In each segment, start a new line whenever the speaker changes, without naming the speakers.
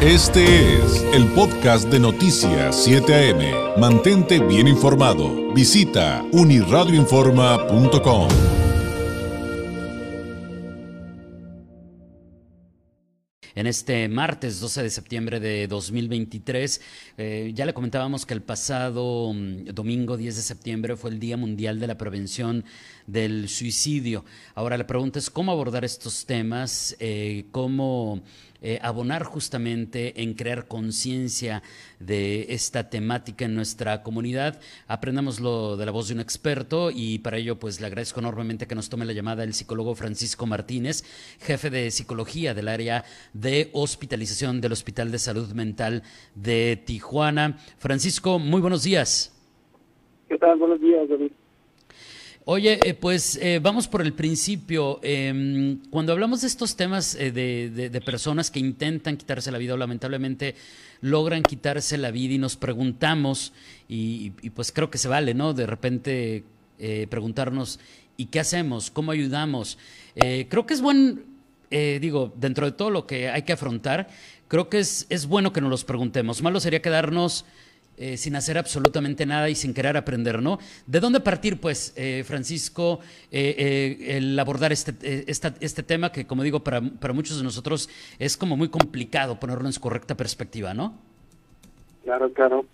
Este es el podcast de Noticias 7 AM. Mantente bien informado. Visita uniradioinforma.com.
En este martes 12 de septiembre de 2023, eh, ya le comentábamos que el pasado mm, domingo 10 de septiembre fue el Día Mundial de la Prevención del Suicidio. Ahora la pregunta es cómo abordar estos temas, eh, cómo eh, abonar justamente en crear conciencia de esta temática en nuestra comunidad. Aprendamoslo de la voz de un experto y para ello pues le agradezco enormemente que nos tome la llamada el psicólogo Francisco Martínez, jefe de psicología del área de hospitalización del Hospital de Salud Mental de Tijuana. Francisco, muy buenos días.
¿Qué tal? Buenos días, David.
Oye, eh, pues eh, vamos por el principio. Em, cuando hablamos de estos temas eh, de, personas que intentan quitarse la vida o lamentablemente logran quitarse la vida y nos preguntamos, y, pues creo que se vale, ¿no? De repente preguntarnos, ¿y qué hacemos? ¿Cómo ayudamos? creo que es buen, digo, dentro de todo lo que hay que afrontar, creo que es, es bueno que nos los preguntemos. Malo sería quedarnos eh, sin hacer absolutamente nada y sin querer aprender, ¿no? ¿De dónde partir, pues, eh, Francisco, eh, el abordar este, este tema que, como digo, para, para, muchos de nosotros es como muy complicado ponerlo en su correcta perspectiva, ¿no?
Claro, claro.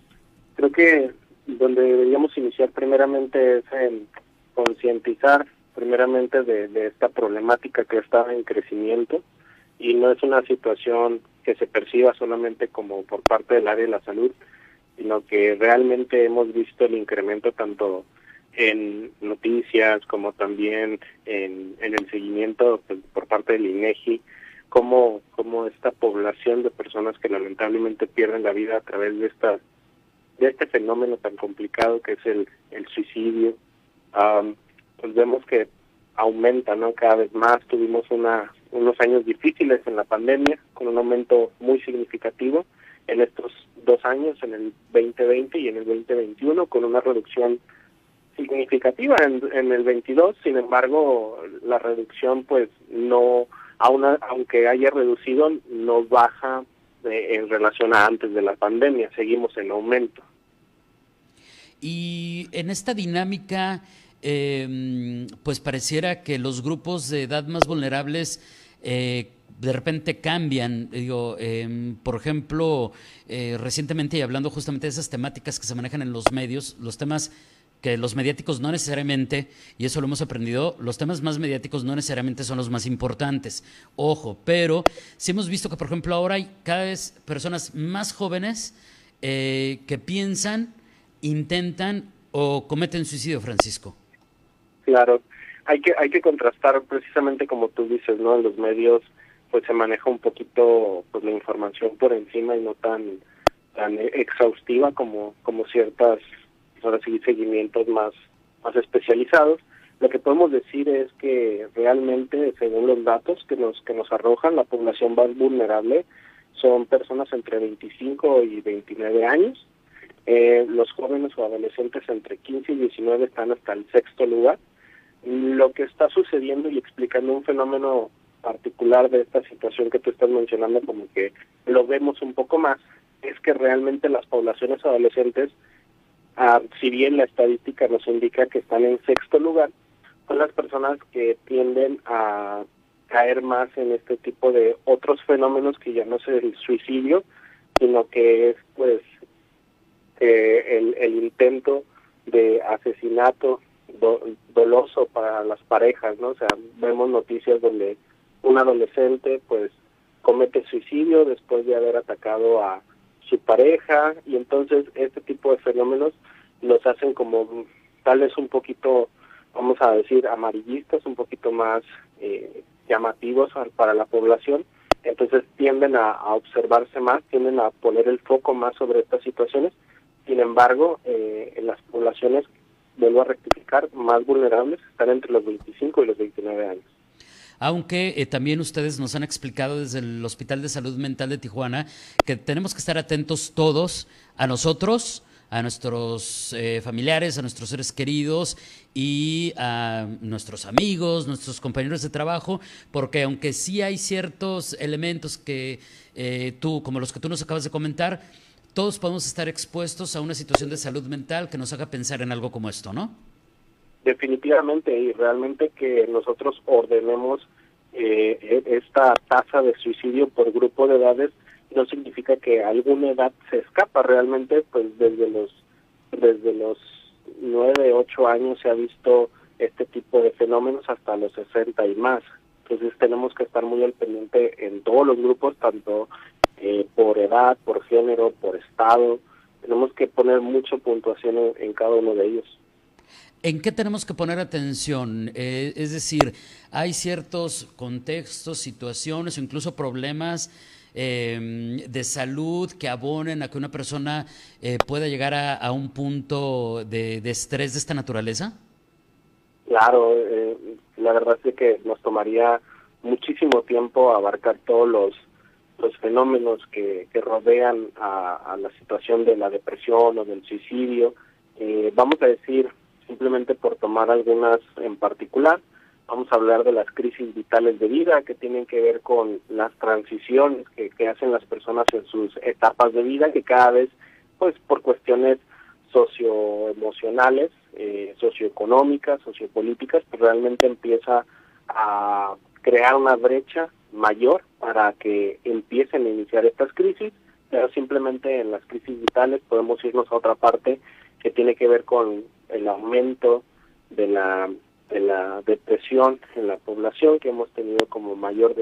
Creo que donde deberíamos iniciar primeramente es en concientizar primeramente de, de esta problemática que está en crecimiento y no es una situación que se perciba solamente como por parte del área de la salud, sino que realmente hemos visto el incremento tanto en noticias como también en, en el seguimiento pues, por parte del INEGI, como, como esta población de personas que lamentablemente pierden la vida a través de esta de este fenómeno tan complicado que es el, el suicidio, pues vemos que aumenta no cada vez más. Tuvimos una, unos años difíciles en la pandemia con un aumento muy significativo en estos dos años, en el 2020 y en el 2021, con una reducción significativa en, en el 22. Sin embargo, la reducción, pues, no, aun, aunque haya reducido, no baja en relación a antes de la pandemia. Seguimos en aumento.
Y en esta dinámica, eh, pues pareciera que los grupos de edad más vulnerables eh, de repente cambian. Digo, em, por ejemplo, eh, recientemente y hablando justamente de esas temáticas que se manejan en los medios, los temas que los mediáticos no necesariamente, y eso lo hemos aprendido, los temas más mediáticos no necesariamente son los más importantes. Ojo, pero sí hemos visto que, por ejemplo, ahora hay cada vez personas más jóvenes eh, que piensan, intentan o cometen suicidio, Francisco.
Claro, hay que, hay que contrastar precisamente como tú dices, ¿no? En los medios pues se maneja un poquito pues la información por encima y no tan tan exhaustiva como como ciertas ahora sí seguimientos más más especializados. Lo que podemos decir es que realmente según los datos que nos que nos arrojan la población más vulnerable son personas entre 25 y 29 años. Eh, los jóvenes o adolescentes entre 15 y 19 están hasta el sexto lugar. Lo que está sucediendo y explicando un fenómeno particular de esta situación que tú estás mencionando, como que lo vemos un poco más, es que realmente las poblaciones adolescentes, ah, si bien la estadística nos indica que están en sexto lugar, son las personas que tienden a caer más en este tipo de otros fenómenos que ya no es el suicidio, sino que es pues eh, el, intento de asesinato doloso para las parejas, ¿no? O sea, vemos noticias donde un adolescente pues comete suicidio después de haber atacado a su pareja y entonces este tipo de fenómenos los hacen como tal vez un poquito, vamos a decir, amarillistas, un poquito más eh, llamativos para la población, entonces tienden a, observarse más, tienden a poner el foco más sobre estas situaciones, sin embargo, eh, en las poblaciones, vuelvo a rectificar, más vulnerables están entre los 25 y los 29 años
aunque eh, también ustedes nos han explicado desde el Hospital de Salud Mental de Tijuana que tenemos que estar atentos todos a nosotros, a nuestros eh, familiares, a nuestros seres queridos y a nuestros amigos, nuestros compañeros de trabajo, porque aunque sí hay ciertos elementos que eh, tú, como los que tú nos acabas de comentar, todos podemos estar expuestos a una situación de salud mental que nos haga pensar en algo como esto, ¿no?
Definitivamente, y realmente que nosotros ordenemos eh, e-, esta tasa de suicidio por grupo de edades no significa que alguna edad se escapa realmente, pues desde los desde los nueve, ocho años se ha visto este tipo de fenómenos hasta los 60 y más. Entonces tenemos que estar muy al pendiente en todos los grupos, tanto eh, por edad, por género, por estado. Tenemos que poner mucha puntuación en cada uno de ellos.
¿En qué tenemos que poner atención? Eh, es decir, hay ciertos contextos, situaciones o incluso problemas em, de salud que abonen a que una persona eh, pueda llegar a, un punto de, estrés de esta naturaleza?
Claro, eh, la verdad es que nos tomaría muchísimo tiempo abarcar todos los, los fenómenos que, rodean a, la situación de la depresión o del suicidio. vamos a decir simplemente por tomar algunas en particular. Vamos a hablar de las crisis vitales de vida que tienen que ver con las transiciones que, que hacen las personas en sus etapas de vida, que cada vez, pues por cuestiones socioemocionales, eh, socioeconómicas, sociopolíticas, pues realmente empieza a crear una brecha mayor para que empiecen a iniciar estas crisis, pero simplemente en las crisis vitales podemos irnos a otra parte que tiene que ver con el aumento de la de la depresión en la población que hemos tenido como mayor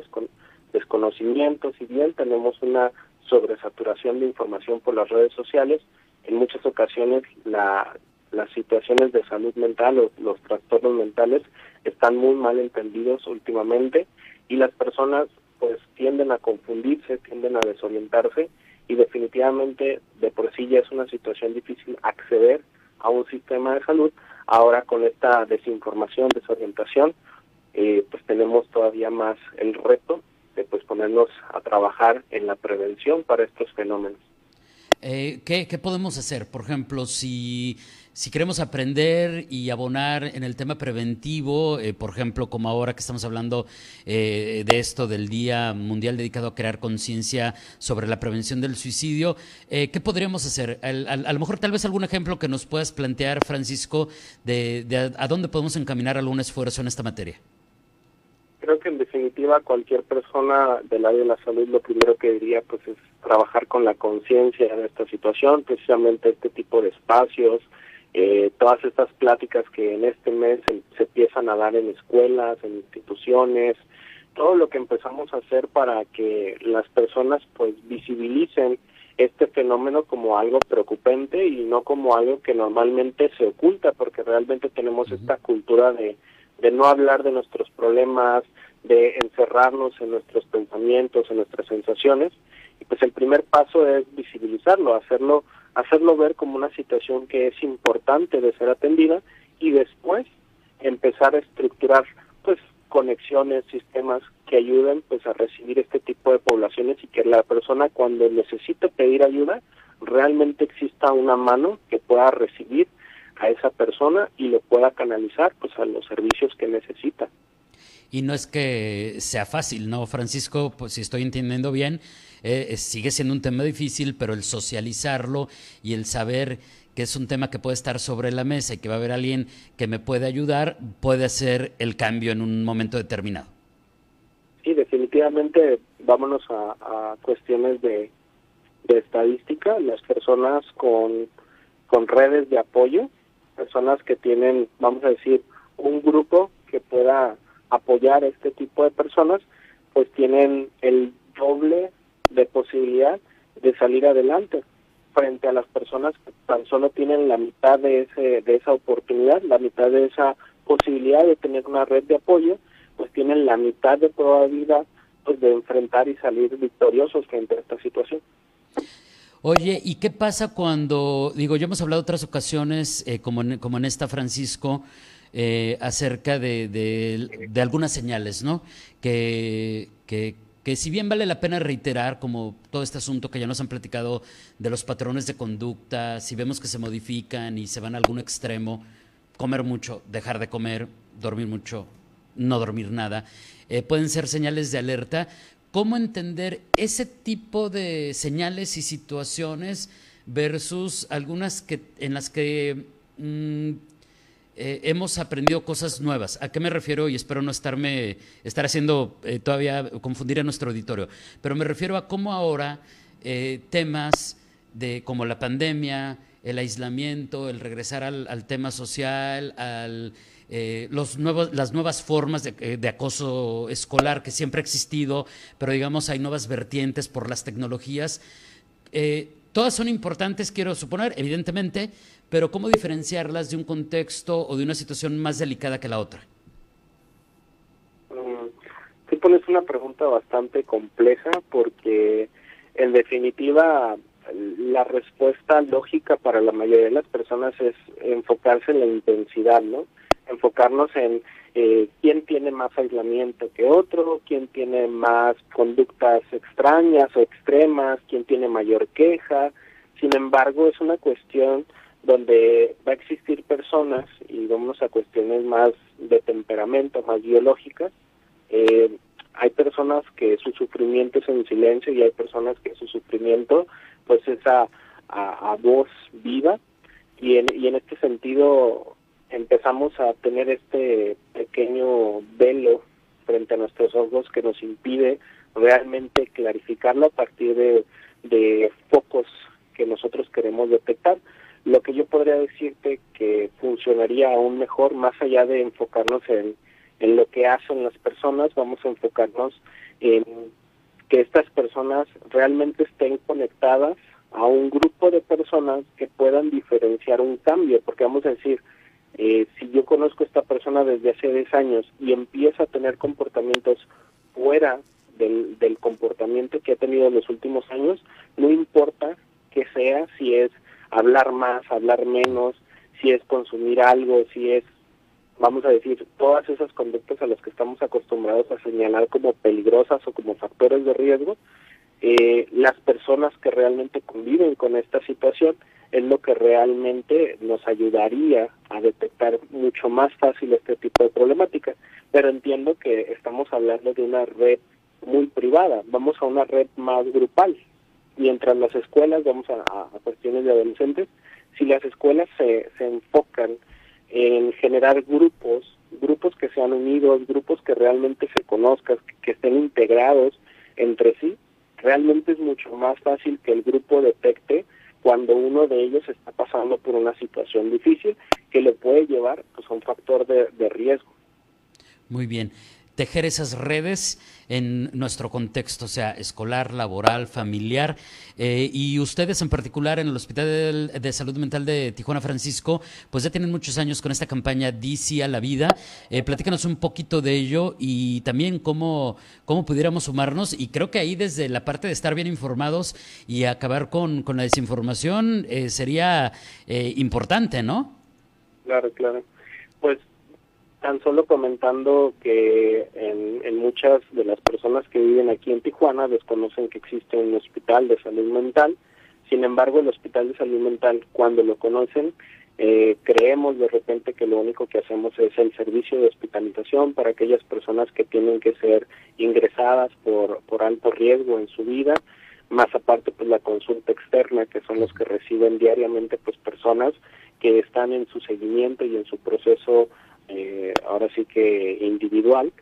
desconocimiento. Si bien tenemos una sobresaturación de información por las redes sociales en muchas ocasiones la las situaciones de salud mental o los trastornos mentales están muy mal entendidos últimamente y las personas pues tienden a confundirse, tienden a desorientarse y definitivamente de por sí ya es una situación difícil acceder a un sistema de salud, ahora con esta desinformación, desorientación, eh, pues tenemos todavía más el reto de pues ponernos a trabajar en la prevención para estos fenómenos.
Eh, ¿qué, ¿Qué podemos hacer? Por ejemplo, si si queremos aprender y abonar en el tema preventivo, eh, por ejemplo, como ahora que estamos hablando eh, de esto del Día Mundial dedicado a crear conciencia sobre la prevención del suicidio, eh, ¿qué podríamos hacer? a lo mejor tal vez algún ejemplo que nos puedas plantear, Francisco, de, a, dónde podemos encaminar algún esfuerzo en esta materia.
Creo que en definitiva cualquier persona del área de la salud lo primero que diría pues es trabajar con la conciencia de esta situación, precisamente este tipo de espacios, eh, todas estas pláticas que en este mes se, empiezan a dar en escuelas, en instituciones, todo lo que empezamos a hacer para que las personas pues visibilicen este fenómeno como algo preocupante y no como algo que normalmente se oculta, porque realmente tenemos esta cultura de, de no hablar de nuestros problemas, de encerrarnos en nuestros pensamientos, en nuestras sensaciones, y pues el primer paso es visibilizarlo, hacerlo hacerlo ver como una situación que es importante de ser atendida y después empezar a estructurar pues conexiones, sistemas que ayuden pues a recibir este tipo de poblaciones y que la persona cuando necesite pedir ayuda realmente exista una mano que pueda recibir a esa persona y lo pueda canalizar pues a los servicios que necesita.
Y no es que sea fácil, ¿no, Francisco? Pues si estoy entendiendo bien, eh, sigue siendo un tema difícil, pero el socializarlo y el saber que es un tema que puede estar sobre la mesa y que va a haber alguien que me puede ayudar, puede hacer el cambio en un momento determinado.
Sí, definitivamente vámonos a, cuestiones de, de, estadística, las personas con, con redes de apoyo, personas que tienen, vamos a decir, un grupo que pueda apoyar a este tipo de personas, pues tienen el doble de posibilidad de salir adelante frente a las personas que tan solo tienen la mitad de ese de esa oportunidad, la mitad de esa posibilidad de tener una red de apoyo, pues tienen la mitad de probabilidad pues de enfrentar y salir victoriosos frente a esta situación.
Oye, ¿y qué pasa cuando, digo, ya hemos hablado otras ocasiones, eh, como, en, como en esta, Francisco, eh, acerca de, de, algunas señales, ¿no? Que, que, que si bien vale la pena reiterar, como todo este asunto que ya nos han platicado de los patrones de conducta, si vemos que se modifican y se van a algún extremo, comer mucho, dejar de comer, dormir mucho, no dormir nada, eh, pueden ser señales de alerta. ¿Cómo entender ese tipo de señales y situaciones versus algunas que, en las que mm, eh, hemos aprendido cosas nuevas. ¿A qué me refiero? Y espero no estarme, estar haciendo eh, todavía confundir a nuestro auditorio, pero me refiero a cómo ahora eh, temas de como la pandemia, el aislamiento, el regresar al, tema social, al, los nuevos, las nuevas formas de, acoso escolar que siempre ha existido, pero digamos hay nuevas vertientes por las tecnologías. Todas son importantes, quiero suponer, evidentemente, pero ¿cómo diferenciarlas de un contexto o de una situación más delicada que la otra?
Mm, sí pones una pregunta bastante compleja porque en definitiva la respuesta lógica para la mayoría de las personas es enfocarse en la intensidad, ¿no? Enfocarnos en eh, quién tiene más aislamiento que otro, quién tiene más conductas extrañas o extremas, quién tiene mayor queja. Sin embargo, es una cuestión donde va a existir personas, y vamos a cuestiones más de temperamento, más biológicas, eh, hay personas que su sufrimiento es en silencio y hay personas que su sufrimiento pues es a, a, voz viva y en, y en este sentido empezamos a tener este pequeño velo frente a nuestros ojos que nos impide realmente clarificarlo a partir de, de focos que nosotros queremos detectar. Lo que yo podría decirte que funcionaría aún mejor, más allá de enfocarnos en, en lo que hacen las personas, vamos a enfocarnos en que estas personas realmente estén conectadas a un grupo de personas que puedan diferenciar un cambio, porque vamos a decir, eh, si yo conozco a esta persona desde hace 10 años y empieza a tener comportamientos fuera del, del comportamiento que ha tenido en los últimos años, no importa que sea, si es hablar más, hablar menos, si es consumir algo, si es, vamos a decir, todas esas conductas a las que estamos acostumbrados a señalar como peligrosas o como factores de riesgo, eh, las personas que realmente conviven con esta situación es lo que realmente nos ayudaría a detectar mucho más fácil este tipo de problemática. Pero entiendo que estamos hablando de una red muy privada, vamos a una red más grupal, mientras las escuelas, vamos a, cuestiones de adolescentes, si las escuelas se, se enfocan en generar grupos, grupos que sean unidos, grupos que realmente se conozcan, que, estén integrados entre sí, realmente es mucho más fácil que el grupo detecte cuando uno de ellos está pasando por una situación difícil que le puede llevar pues, a un factor de, de riesgo.
Muy bien tejer esas redes en nuestro contexto, sea, escolar, laboral, familiar. Eh, y ustedes en particular en el Hospital de, Salud Mental de Tijuana Francisco, pues ya tienen muchos años con esta campaña DC a la vida. Eh, platícanos un poquito de ello y también cómo, cómo pudiéramos sumarnos. Y creo que ahí desde la parte de estar bien informados y acabar con, con la desinformación eh, sería eh, importante, ¿no?
Claro, claro. Pues tan solo comentando que en, muchas de las personas que viven aquí en Tijuana desconocen que existe un hospital de salud mental. Sin embargo, el hospital de salud mental, cuando lo conocen, eh, creemos de repente que lo único que hacemos es el servicio de hospitalización para aquellas personas que tienen que ser ingresadas por, por alto riesgo en su vida, más aparte pues la consulta externa, que son los que reciben diariamente pues personas que están en su seguimiento y en su proceso eh, ahora sí que individual,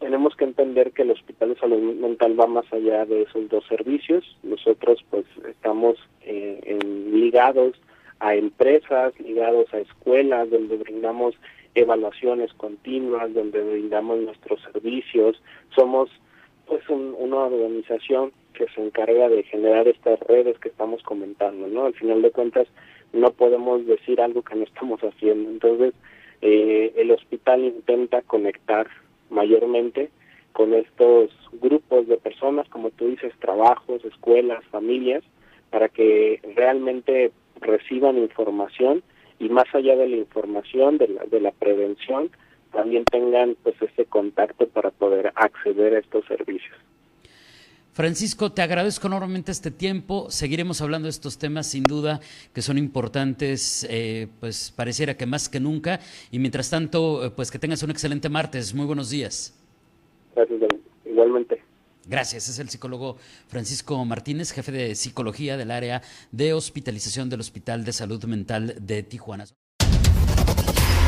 tenemos que entender que el Hospital de Salud Mental va más allá de esos dos servicios. Nosotros pues estamos eh, en, ligados a empresas, ligados a escuelas, donde brindamos evaluaciones continuas, donde brindamos nuestros servicios. Somos pues una organización que se encarga de generar estas redes que estamos comentando, ¿no? Al final de cuentas no podemos decir algo que no estamos haciendo. Entonces, eh, el hospital intenta conectar mayormente con estos grupos de personas, como tú dices, trabajos, escuelas, familias, para que realmente reciban información y más allá de la información, de la, de la prevención, también tengan pues ese contacto para poder acceder a estos servicios.
Francisco, te agradezco enormemente este tiempo. Seguiremos hablando de estos temas, sin duda, que son importantes, eh, pues pareciera que más que nunca. Y mientras tanto, eh, pues que tengas un excelente martes. Muy buenos días.
Gracias, igualmente.
Gracias. Es el psicólogo Francisco Martínez, jefe de psicología del área de hospitalización del Hospital de Salud Mental de Tijuana.